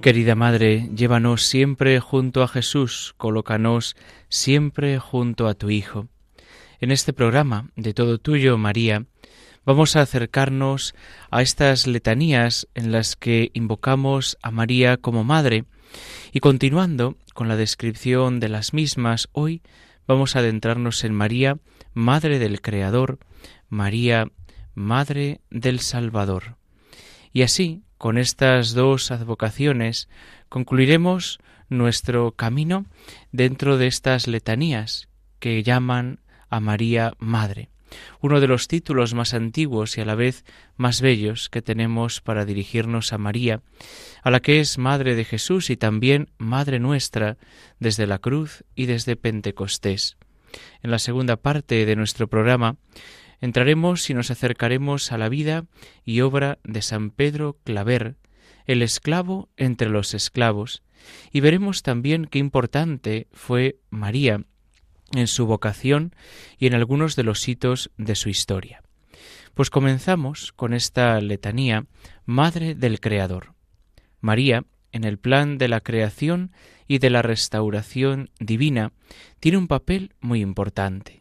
Querida Madre, llévanos siempre junto a Jesús, colócanos siempre junto a tu Hijo. En este programa de Todo Tuyo, María, vamos a acercarnos a estas letanías en las que invocamos a María como Madre y continuando con la descripción de las mismas, hoy vamos a adentrarnos en María, Madre del Creador, María, Madre del Salvador. Y así, con estas dos advocaciones concluiremos nuestro camino dentro de estas letanías que llaman a María Madre, uno de los títulos más antiguos y a la vez más bellos que tenemos para dirigirnos a María, a la que es Madre de Jesús y también Madre nuestra desde la cruz y desde Pentecostés. En la segunda parte de nuestro programa entraremos y nos acercaremos a la vida y obra de San Pedro Claver, el esclavo entre los esclavos, y veremos también qué importante fue María en su vocación y en algunos de los hitos de su historia. Pues comenzamos con esta letanía, Madre del Creador. María, en el plan de la creación y de la restauración divina, tiene un papel muy importante.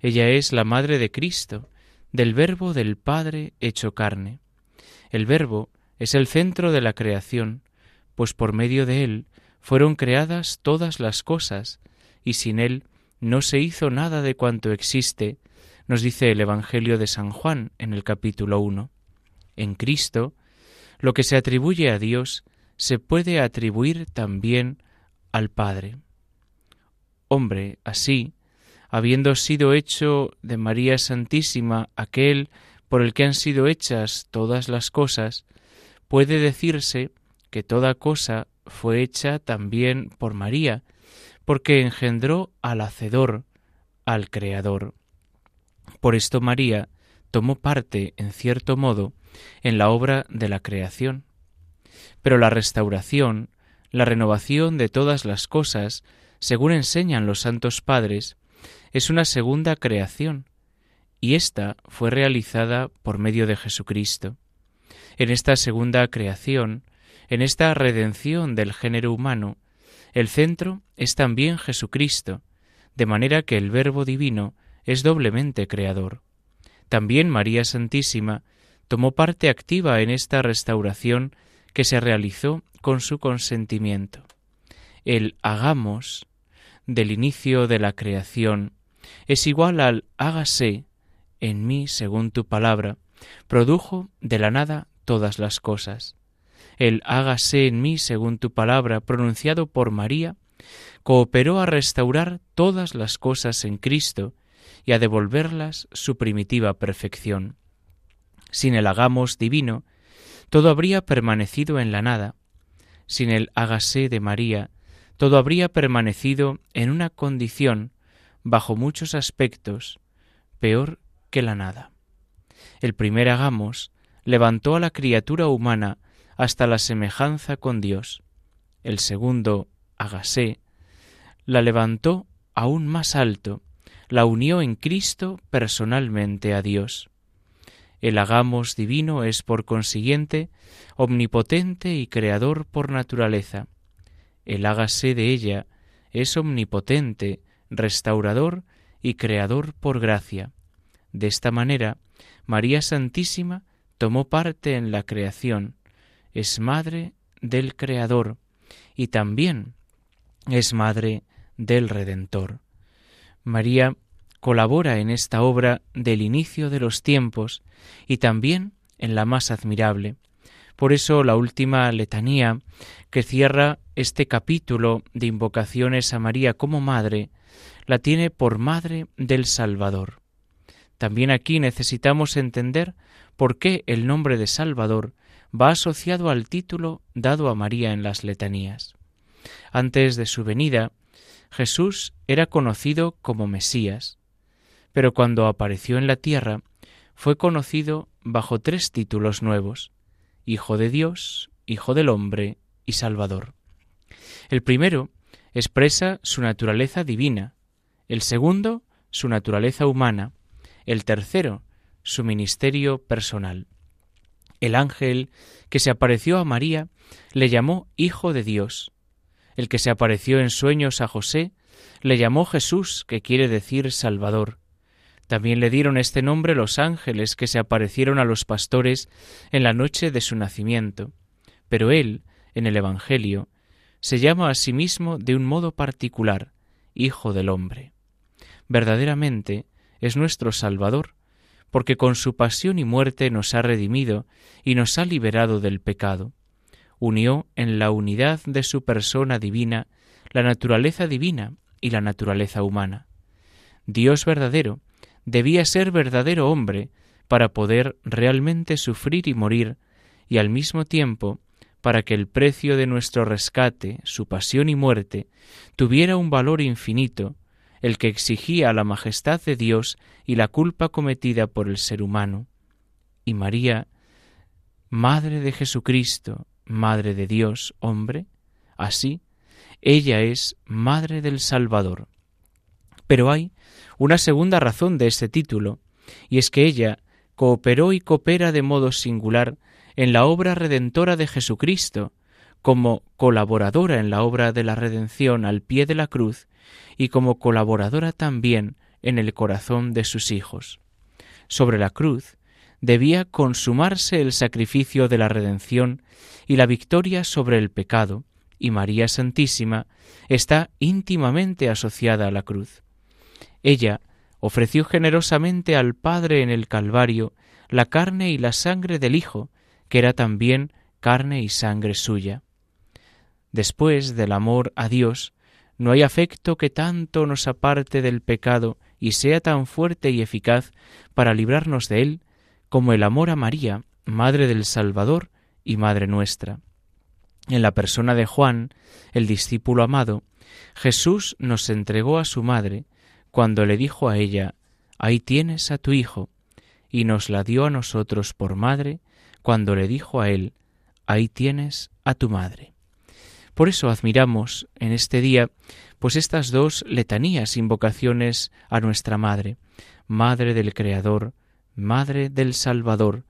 Ella es la Madre de Cristo, del Verbo del Padre hecho carne. El Verbo es el centro de la creación, pues por medio de él fueron creadas todas las cosas, y sin él no se hizo nada de cuanto existe, nos dice el Evangelio de San Juan en el capítulo 1. En Cristo, lo que se atribuye a Dios se puede atribuir también al Padre. Hombre, así, habiendo sido hecho de María Santísima aquel por el que han sido hechas todas las cosas, puede decirse que toda cosa fue hecha también por María, porque engendró al Hacedor, al Creador. Por esto María tomó parte, en cierto modo, en la obra de la creación. Pero la restauración, la renovación de todas las cosas, según enseñan los santos padres, es una segunda creación, y ésta fue realizada por medio de Jesucristo. En esta segunda creación, en esta redención del género humano, el centro es también Jesucristo, de manera que el Verbo Divino es doblemente creador. También María Santísima tomó parte activa en esta restauración que se realizó con su consentimiento. El hagamos del inicio de la creación es igual al hágase en mí según tu palabra, produjo de la nada todas las cosas. El hágase en mí según tu palabra, pronunciado por María, cooperó a restaurar todas las cosas en Cristo y a devolverlas su primitiva perfección. Sin el hagamos divino, todo habría permanecido en la nada. Sin el hágase de María, todo habría permanecido en una condición bajo muchos aspectos, peor que la nada. El primer hagamos levantó a la criatura humana hasta la semejanza con Dios. El segundo, hágase, la levantó aún más alto, la unió en Cristo personalmente a Dios. El hagamos divino es, por consiguiente, omnipotente y creador por naturaleza. El hágase de ella es omnipotente, restaurador y creador por gracia. De esta manera, María Santísima tomó parte en la creación, es madre del Creador y también es madre del Redentor. María colabora en esta obra del inicio de los tiempos y también en la más admirable, Por eso la última letanía que cierra este capítulo de invocaciones a María como Madre, la tiene por Madre del Salvador. También aquí necesitamos entender por qué el nombre de Salvador va asociado al título dado a María en las letanías. Antes de su venida, Jesús era conocido como Mesías, pero cuando apareció en la tierra fue conocido bajo tres títulos nuevos, Hijo de Dios, Hijo del Hombre y Salvador. El primero expresa su naturaleza divina, el segundo su naturaleza humana, el tercero su ministerio personal. El ángel que se apareció a María le llamó Hijo de Dios. El que se apareció en sueños a José le llamó Jesús, que quiere decir Salvador. También le dieron este nombre los ángeles que se aparecieron a los pastores en la noche de su nacimiento. Pero él, en el Evangelio, se llama a sí mismo de un modo particular, Hijo del Hombre. Verdaderamente es nuestro Salvador, porque con su pasión y muerte nos ha redimido y nos ha liberado del pecado. Unió en la unidad de su persona divina la naturaleza divina y la naturaleza humana. Dios verdadero debía ser verdadero hombre para poder realmente sufrir y morir, y al mismo tiempo para que el precio de nuestro rescate, su pasión y muerte, tuviera un valor infinito, el que exigía la majestad de Dios y la culpa cometida por el ser humano. Y María, Madre de Jesucristo, Madre de Dios, hombre, así, ella es Madre del Salvador. Pero hay una segunda razón de este título, y es que ella cooperó y coopera de modo singular en la obra redentora de Jesucristo, como colaboradora en la obra de la redención al pie de la cruz y como colaboradora también en el corazón de sus hijos. Sobre la cruz debía consumarse el sacrificio de la redención y la victoria sobre el pecado, y María Santísima está íntimamente asociada a la cruz. Ella ofreció generosamente al Padre en el Calvario la carne y la sangre del Hijo, que era también carne y sangre suya. Después del amor a Dios, no hay afecto que tanto nos aparte del pecado y sea tan fuerte y eficaz para librarnos de él como el amor a María, Madre del Salvador y Madre nuestra. En la persona de Juan, el discípulo amado, Jesús nos entregó a su madre cuando le dijo a ella, Ahí tienes a tu hijo, y nos la dio a nosotros por madre cuando le dijo a él, ahí tienes a tu madre. Por eso admiramos en este día pues estas dos letanías, invocaciones a nuestra Madre, Madre del Creador, Madre del Salvador,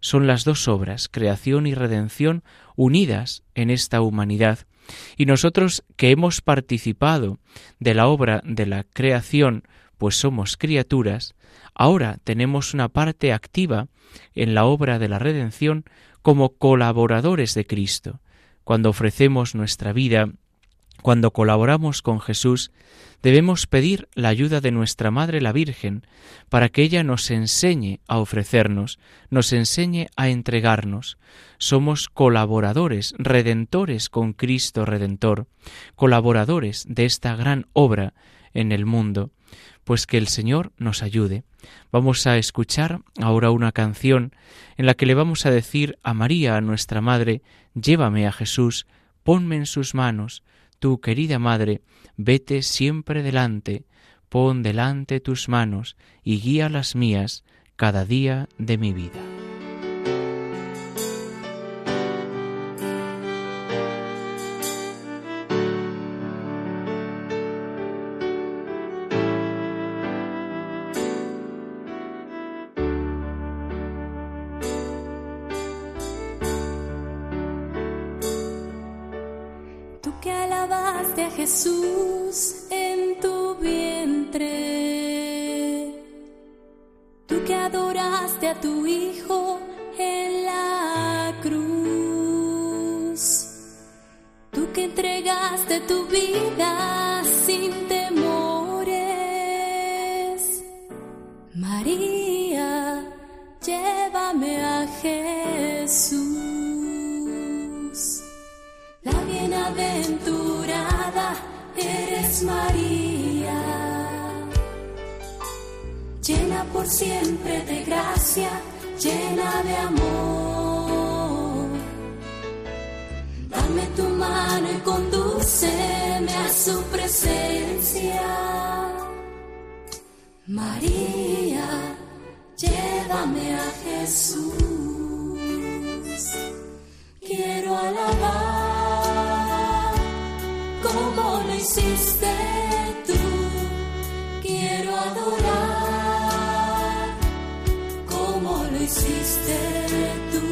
son las dos obras, creación y redención, unidas en esta humanidad. Y nosotros que hemos participado de la obra de la creación, pues somos criaturas, ahora tenemos una parte activa en la obra de la redención como colaboradores de Cristo. Cuando ofrecemos nuestra vida, cuando colaboramos con Jesús, debemos pedir la ayuda de nuestra Madre la Virgen para que ella nos enseñe a ofrecernos, nos enseñe a entregarnos. Somos colaboradores, redentores con Cristo Redentor, colaboradores de esta gran obra en el mundo pues que el Señor nos ayude. Vamos a escuchar ahora una canción en la que le vamos a decir a María, a nuestra Madre, llévame a Jesús, ponme en sus manos, tu querida Madre, vete siempre delante, pon delante tus manos y guía las mías cada día de mi vida. Jesús en tu vientre. Tú que adoraste a tu Hijo llena por siempre de gracia, llena de amor. Dame tu mano y condúceme a su presencia. María, llévame a Jesús. Quiero alabar como lo hiciste tú.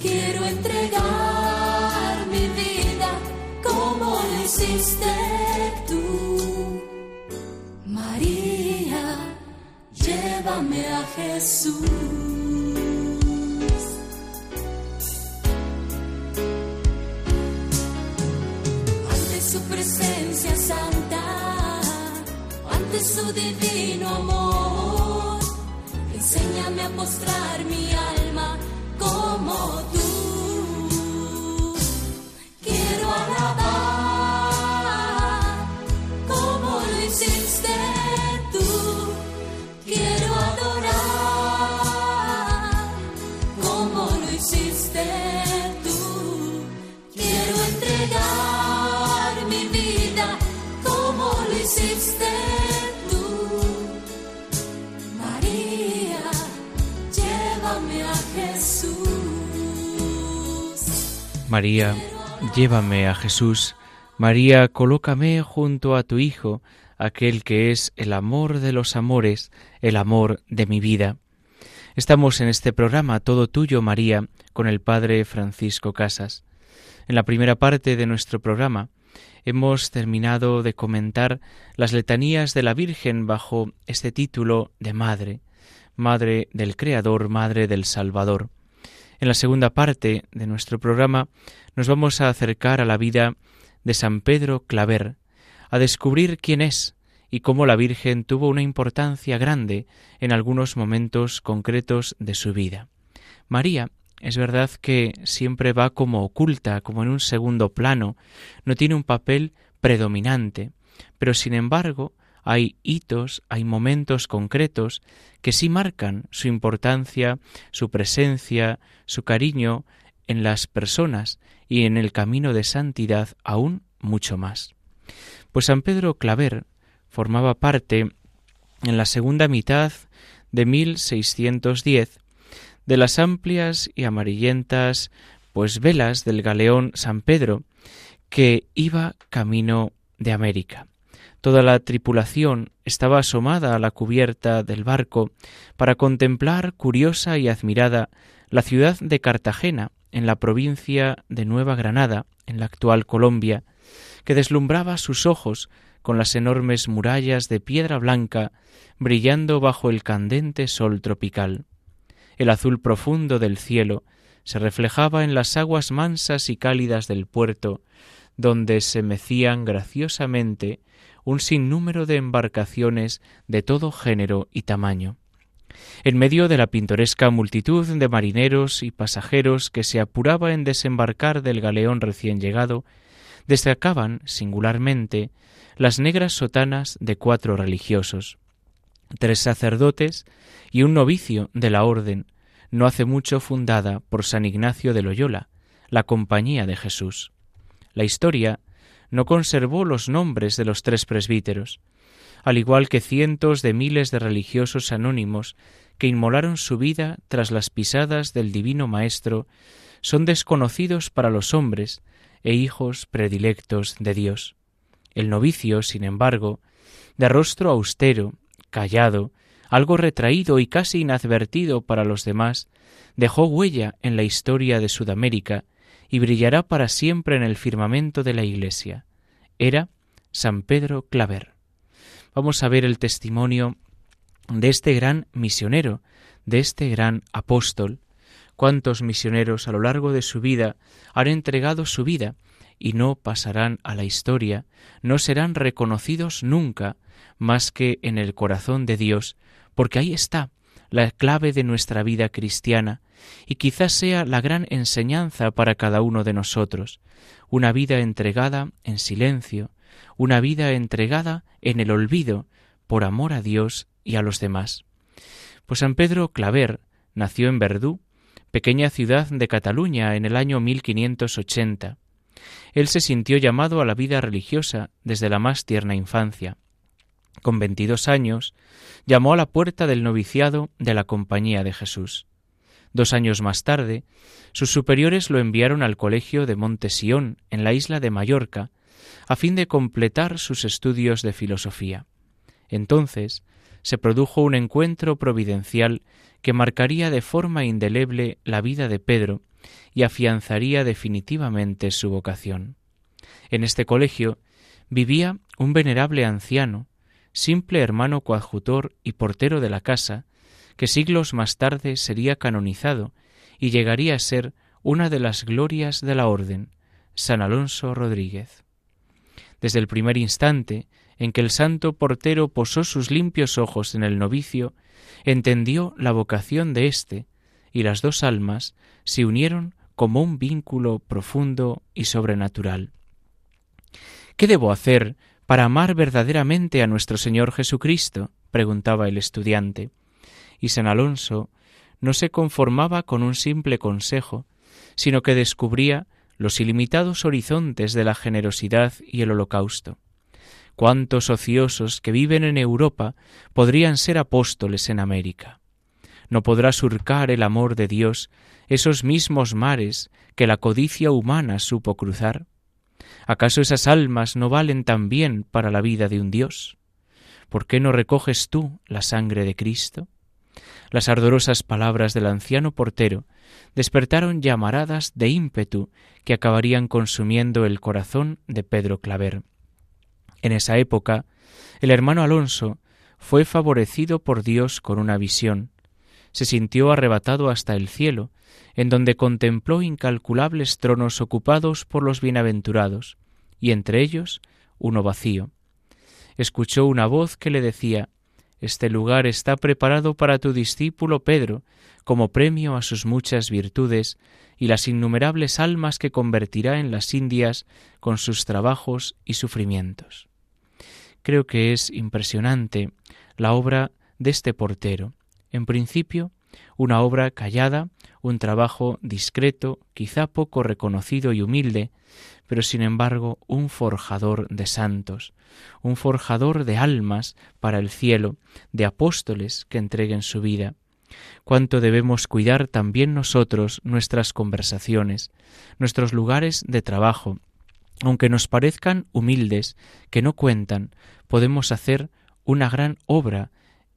Quiero entregar mi vida como lo hiciste tú. María, llévame a Jesús. ante su presencia santa, ante su divino amor. Enséñame a postrar mi alma como tú. Quiero alabar como lo hiciste tú. Quiero adorar como lo hiciste tú. Quiero entregar mi vida como lo hiciste María, llévame a Jesús. María, colócame junto a tu Hijo, aquel que es el amor de los amores, el amor de mi vida. Estamos en este programa Todo Tuyo, María, con el Padre Francisco Casas. En la primera parte de nuestro programa hemos terminado de comentar las letanías de la Virgen bajo este título de Madre, Madre del Creador, Madre del Salvador. En la segunda parte de nuestro programa nos vamos a acercar a la vida de San Pedro Claver, a descubrir quién es y cómo la Virgen tuvo una importancia grande en algunos momentos concretos de su vida. María es verdad que siempre va como oculta, como en un segundo plano, no tiene un papel predominante, pero sin embargo hay hitos, hay momentos concretos que sí marcan su importancia, su presencia, su cariño en las personas y en el camino de santidad aún mucho más. Pues San Pedro Claver formaba parte en la segunda mitad de 1610 de las amplias y amarillentas pues velas del galeón San Pedro que iba camino de América. Toda la tripulación estaba asomada a la cubierta del barco para contemplar curiosa y admirada la ciudad de Cartagena, en la provincia de Nueva Granada, en la actual Colombia, que deslumbraba sus ojos con las enormes murallas de piedra blanca brillando bajo el candente sol tropical. El azul profundo del cielo se reflejaba en las aguas mansas y cálidas del puerto, donde se mecían graciosamente un sinnúmero de embarcaciones de todo género y tamaño. En medio de la pintoresca multitud de marineros y pasajeros que se apuraba en desembarcar del galeón recién llegado, destacaban singularmente las negras sotanas de cuatro religiosos, tres sacerdotes y un novicio de la orden, no hace mucho fundada por San Ignacio de Loyola, la Compañía de Jesús. La historia no conservó los nombres de los tres presbíteros, al igual que cientos de miles de religiosos anónimos que inmolaron su vida tras las pisadas del Divino Maestro, son desconocidos para los hombres e hijos predilectos de Dios. El novicio, sin embargo, de rostro austero, callado, algo retraído y casi inadvertido para los demás, dejó huella en la historia de Sudamérica y brillará para siempre en el firmamento de la Iglesia. Era San Pedro Claver. Vamos a ver el testimonio de este gran misionero, de este gran apóstol. Cuántos misioneros a lo largo de su vida han entregado su vida y no pasarán a la historia, no serán reconocidos nunca más que en el corazón de Dios, porque ahí está la clave de nuestra vida cristiana, y quizás sea la gran enseñanza para cada uno de nosotros, una vida entregada en silencio, una vida entregada en el olvido, por amor a Dios y a los demás. Pues San Pedro Claver nació en Verdú, pequeña ciudad de Cataluña, en el año 1580. Él se sintió llamado a la vida religiosa desde la más tierna infancia. Con veintidós años, llamó a la puerta del noviciado de la Compañía de Jesús. Dos años más tarde, sus superiores lo enviaron al colegio de Montesión, en la isla de Mallorca, a fin de completar sus estudios de filosofía. Entonces se produjo un encuentro providencial que marcaría de forma indeleble la vida de Pedro y afianzaría definitivamente su vocación. En este colegio vivía un venerable anciano, simple hermano coadjutor y portero de la casa, que siglos más tarde sería canonizado y llegaría a ser una de las glorias de la orden, San Alonso Rodríguez. Desde el primer instante en que el santo portero posó sus limpios ojos en el novicio, entendió la vocación de éste, y las dos almas se unieron como un vínculo profundo y sobrenatural. ¿Qué debo hacer para amar verdaderamente a nuestro Señor Jesucristo? preguntaba el estudiante. Y San Alonso no se conformaba con un simple consejo, sino que descubría los ilimitados horizontes de la generosidad y el holocausto. Cuántos ociosos que viven en Europa podrían ser apóstoles en América. No podrá surcar el amor de Dios esos mismos mares que la codicia humana supo cruzar. ¿Acaso esas almas no valen también para la vida de un Dios? ¿Por qué no recoges tú la sangre de Cristo? Las ardorosas palabras del anciano portero despertaron llamaradas de ímpetu que acabarían consumiendo el corazón de Pedro Claver. En esa época, el hermano Alonso fue favorecido por Dios con una visión. Se sintió arrebatado hasta el cielo, en donde contempló incalculables tronos ocupados por los bienaventurados, y entre ellos uno vacío. Escuchó una voz que le decía Este lugar está preparado para tu discípulo Pedro, como premio a sus muchas virtudes y las innumerables almas que convertirá en las Indias con sus trabajos y sufrimientos. Creo que es impresionante la obra de este portero. En principio, una obra callada, un trabajo discreto, quizá poco reconocido y humilde, pero sin embargo un forjador de santos, un forjador de almas para el cielo, de apóstoles que entreguen su vida. Cuánto debemos cuidar también nosotros nuestras conversaciones, nuestros lugares de trabajo. Aunque nos parezcan humildes, que no cuentan, podemos hacer una gran obra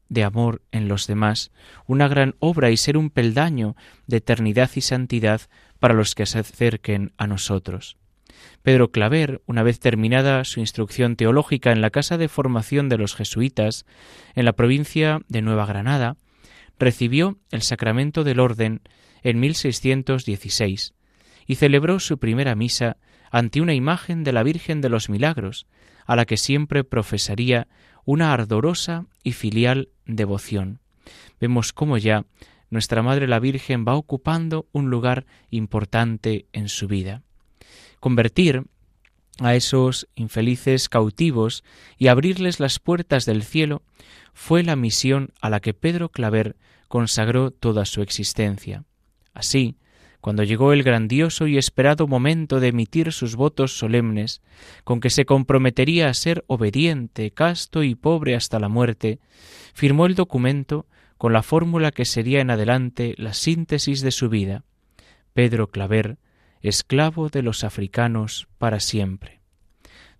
de amor en los demás, una gran obra y ser un peldaño de eternidad y santidad para los que se acerquen a nosotros. Pedro Claver, una vez terminada su instrucción teológica en la Casa de Formación de los Jesuitas, en la provincia de Nueva Granada, recibió el sacramento del orden en 1616 y celebró su primera misa ante una imagen de la Virgen de los Milagros, a la que siempre profesaría una ardorosa y filial devoción. Vemos cómo ya nuestra Madre la Virgen va ocupando un lugar importante en su vida. Convertir a esos infelices cautivos y abrirles las puertas del cielo fue la misión a la que Pedro Claver consagró toda su existencia. Así, cuando llegó el grandioso y esperado momento de emitir sus votos solemnes, con que se comprometería a ser obediente, casto y pobre hasta la muerte, firmó el documento con la fórmula que sería en adelante la síntesis de su vida. Pedro Claver, esclavo de los africanos para siempre.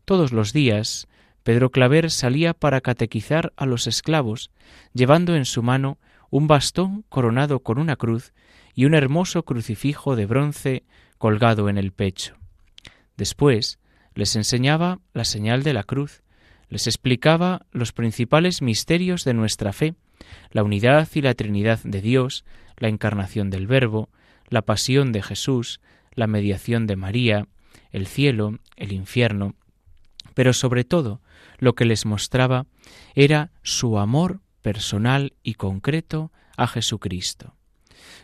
Todos los días, Pedro Claver salía para catequizar a los esclavos, llevando en su mano un bastón coronado con una cruz y un hermoso crucifijo de bronce colgado en el pecho. Después les enseñaba la señal de la cruz, les explicaba los principales misterios de nuestra fe, la unidad y la Trinidad de Dios, la encarnación del Verbo, la pasión de Jesús, la mediación de María, el cielo, el infierno, pero sobre todo lo que les mostraba era su amor personal y concreto a Jesucristo.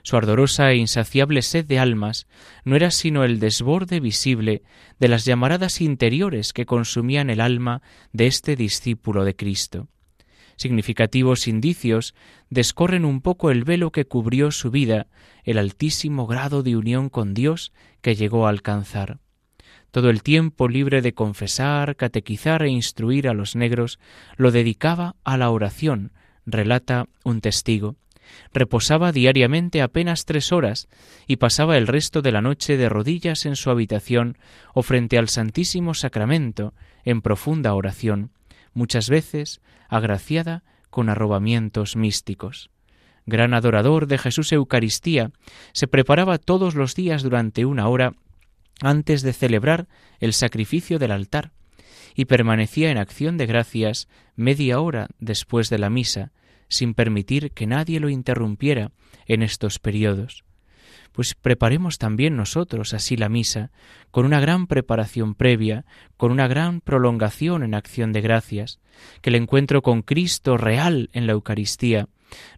Su ardorosa e insaciable sed de almas no era sino el desborde visible de las llamaradas interiores que consumían el alma de este discípulo de Cristo. Significativos indicios descorren un poco el velo que cubrió su vida, el altísimo grado de unión con Dios que llegó a alcanzar. Todo el tiempo libre de confesar, catequizar e instruir a los negros lo dedicaba a la oración, relata un testigo. Reposaba diariamente apenas tres horas y pasaba el resto de la noche de rodillas en su habitación o frente al Santísimo Sacramento en profunda oración, muchas veces agraciada con arrobamientos místicos. Gran adorador de Jesús Eucaristía, se preparaba todos los días durante una hora antes de celebrar el sacrificio del altar, y permanecía en acción de gracias media hora después de la misa, sin permitir que nadie lo interrumpiera en estos periodos. Pues preparemos también nosotros así la misa, con una gran preparación previa, con una gran prolongación en acción de gracias, que el encuentro con Cristo real en la Eucaristía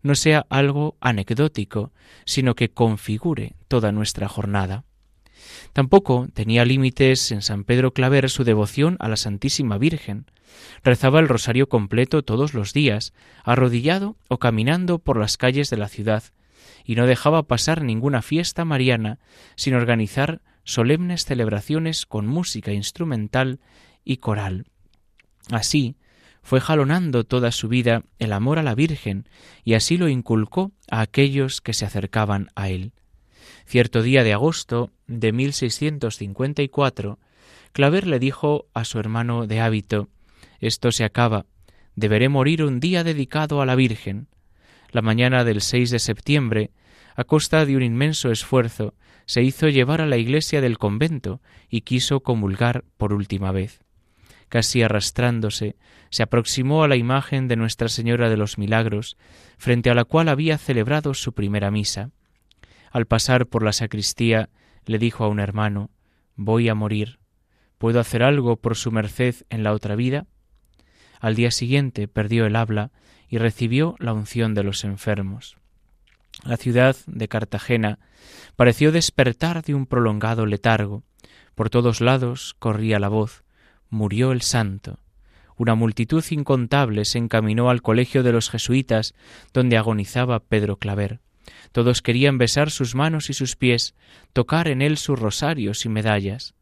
no sea algo anecdótico, sino que configure toda nuestra jornada. Tampoco tenía límites en San Pedro Claver su devoción a la Santísima Virgen. Rezaba el rosario completo todos los días, arrodillado o caminando por las calles de la ciudad, y no dejaba pasar ninguna fiesta mariana sin organizar solemnes celebraciones con música instrumental y coral. Así, fue jalonando toda su vida el amor a la Virgen y así lo inculcó a aquellos que se acercaban a él. Cierto día de agosto de 1654, Claver le dijo a su hermano de hábito Esto se acaba, deberé morir un día dedicado a la Virgen. La mañana del 6 de septiembre, a costa de un inmenso esfuerzo, se hizo llevar a la iglesia del convento y quiso comulgar por última vez. Casi arrastrándose, se aproximó a la imagen de Nuestra Señora de los Milagros, frente a la cual había celebrado su primera misa. Al pasar por la sacristía, le dijo a un hermano Voy a morir. ¿Puedo hacer algo por su merced en la otra vida? Al día siguiente perdió el habla y recibió la unción de los enfermos. La ciudad de Cartagena pareció despertar de un prolongado letargo. Por todos lados corría la voz murió el santo. Una multitud incontable se encaminó al colegio de los jesuitas, donde agonizaba Pedro Claver. Todos querían besar sus manos y sus pies, tocar en él sus rosarios y medallas.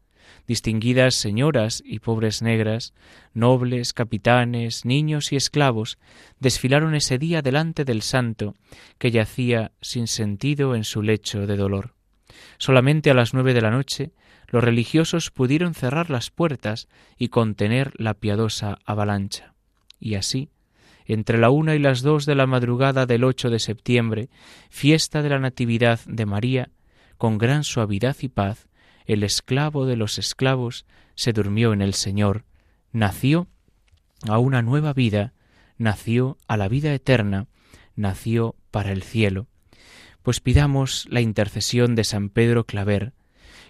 Distinguidas señoras y pobres negras, nobles, capitanes, niños y esclavos, desfilaron ese día delante del santo, que yacía sin sentido en su lecho de dolor. Solamente a las nueve de la noche los religiosos pudieron cerrar las puertas y contener la piadosa avalancha. Y así, entre la una y las dos de la madrugada del ocho de septiembre, fiesta de la Natividad de María, con gran suavidad y paz, el esclavo de los esclavos se durmió en el Señor, nació a una nueva vida, nació a la vida eterna, nació para el cielo. Pues pidamos la intercesión de San Pedro Claver,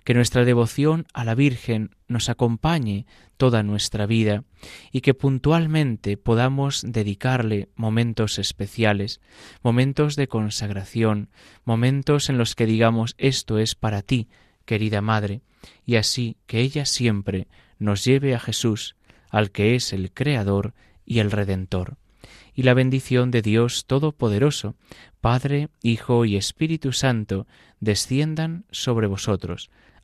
que nuestra devoción a la Virgen nos acompañe toda nuestra vida y que puntualmente podamos dedicarle momentos especiales, momentos de consagración, momentos en los que digamos esto es para ti, querida Madre, y así que ella siempre nos lleve a Jesús, al que es el Creador y el Redentor. Y la bendición de Dios Todopoderoso, Padre, Hijo y Espíritu Santo, desciendan sobre vosotros